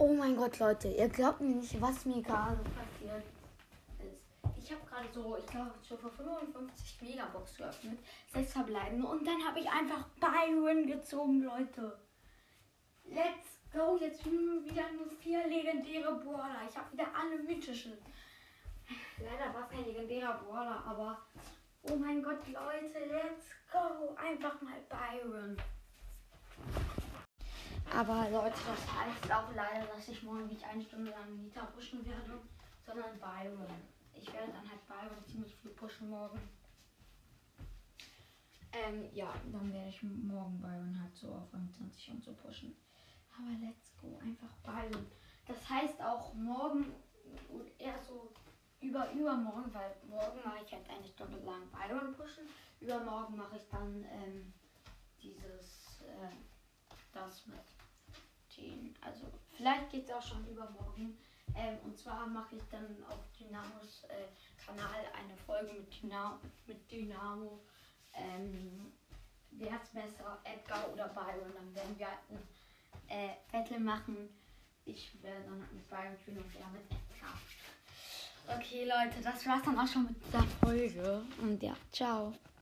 Oh mein Gott, Leute, ihr glaubt mir nicht, was mir gerade passiert ist. Ich habe gerade so, ich glaube, schon vor 55 Megabox geöffnet, sechs verbleiben und dann habe ich einfach Byron gezogen, Leute. Let's go, jetzt wieder nur vier legendäre Brawler. Ich habe wieder alle mythischen. Leider war es kein legendärer Brawler, aber oh mein Gott, Leute, let's go. Einfach mal Byron. Aber Leute, das heißt auch leider, dass ich morgen nicht eine Stunde lang Nita pushen werde, sondern Byron. Ich werde dann halt Byron ziemlich viel pushen morgen. Ähm, ja, dann werde ich morgen Byron halt so auf Rang 20 und so pushen. Aber let's go, einfach Byron. Das heißt auch morgen und eher so über übermorgen, weil morgen mache ich halt eine Stunde lang Byron pushen. Übermorgen mache ich dann ähm, äh, das mit den, also vielleicht geht es auch schon übermorgen. Ähm, und zwar mache ich dann auf Dynamos äh, Kanal eine Folge mit Dynamo, mit Dynamo ähm, wer hat's besser, Edgar oder Byron. Dann werden wir halt ein äh, Battle machen. Ich werde dann mit Byron spielen und er mit Edgar. Okay, Leute, das war's dann auch schon mit dieser Folge. Und ja, ciao.